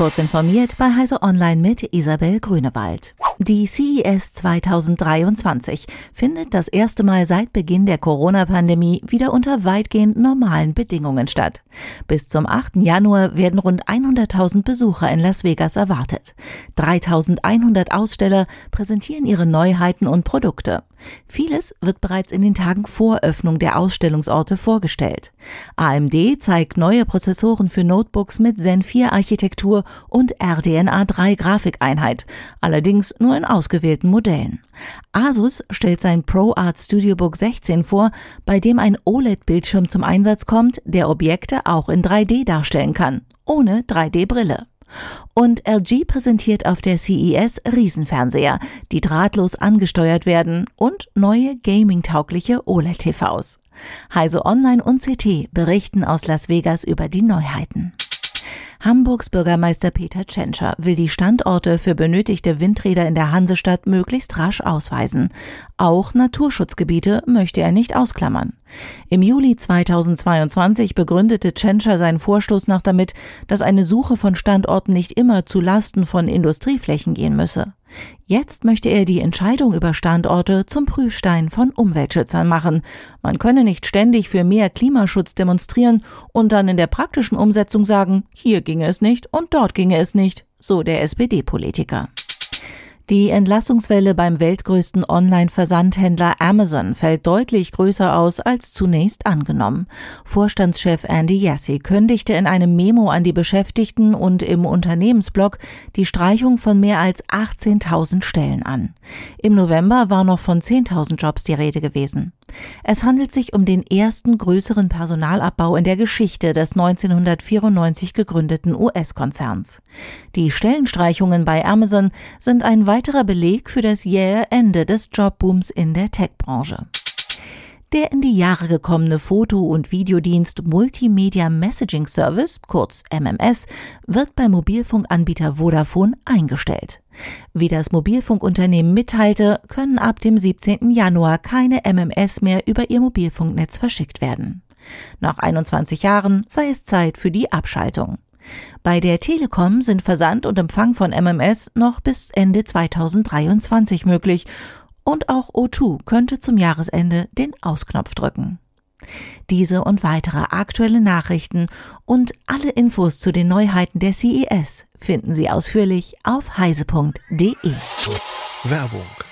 Kurz informiert bei Heise Online mit Isabel Grünewald. Die CES 2023 findet das erste Mal seit Beginn der Corona-Pandemie wieder unter weitgehend normalen Bedingungen statt. Bis zum 8. Januar werden rund 100.000 Besucher in Las Vegas erwartet. 3.100 Aussteller präsentieren ihre Neuheiten und Produkte. Vieles wird bereits in den Tagen vor Öffnung der Ausstellungsorte vorgestellt. AMD zeigt neue Prozessoren für Notebooks mit Zen 4 Architektur und RDNA 3 Grafikeinheit, allerdings nur in ausgewählten Modellen. Asus stellt sein ProArt StudioBook 16 vor, bei dem ein OLED-Bildschirm zum Einsatz kommt, der Objekte auch in 3D darstellen kann, ohne 3D-Brille. Und LG präsentiert auf der CES Riesenfernseher, die drahtlos angesteuert werden und neue gaming-taugliche OLED-TVs. Heise Online und CT berichten aus Las Vegas über die Neuheiten. Hamburgs Bürgermeister Peter Tschentscher will die Standorte für benötigte Windräder in der Hansestadt möglichst rasch ausweisen. Auch Naturschutzgebiete möchte er nicht ausklammern. Im Juli 2022 begründete Tschentscher seinen Vorstoß noch damit, dass eine Suche von Standorten nicht immer zu Lasten von Industrieflächen gehen müsse. Jetzt möchte er die Entscheidung über Standorte zum Prüfstein von Umweltschützern machen. Man könne nicht ständig für mehr Klimaschutz demonstrieren und dann in der praktischen Umsetzung sagen, hier ginge es nicht und dort ginge es nicht, so der SPD-Politiker. Die Entlassungswelle beim weltgrößten Online-Versandhändler Amazon fällt deutlich größer aus als zunächst angenommen. Vorstandschef Andy Jassy kündigte in einem Memo an die Beschäftigten und im Unternehmensblog die Streichung von mehr als 18.000 Stellen an. Im November war noch von 10.000 Jobs die Rede gewesen. Es handelt sich um den ersten größeren Personalabbau in der Geschichte des 1994 gegründeten US-Konzerns. Die Stellenstreichungen bei Amazon sind ein weiterer Beleg für das jähe Ende des Jobbooms in der Tech-Branche. Der in die Jahre gekommene Foto- und Videodienst Multimedia Messaging Service, kurz MMS, wird beim Mobilfunkanbieter Vodafone eingestellt. Wie das Mobilfunkunternehmen mitteilte, können ab dem 17. Januar keine MMS mehr über ihr Mobilfunknetz verschickt werden. Nach 21 Jahren sei es Zeit für die Abschaltung. Bei der Telekom sind Versand und Empfang von MMS noch bis Ende 2023 möglich und auch O2 könnte zum Jahresende den Ausknopf drücken. Diese und weitere aktuelle Nachrichten und alle Infos zu den Neuheiten der CES finden Sie ausführlich auf heise.de. Werbung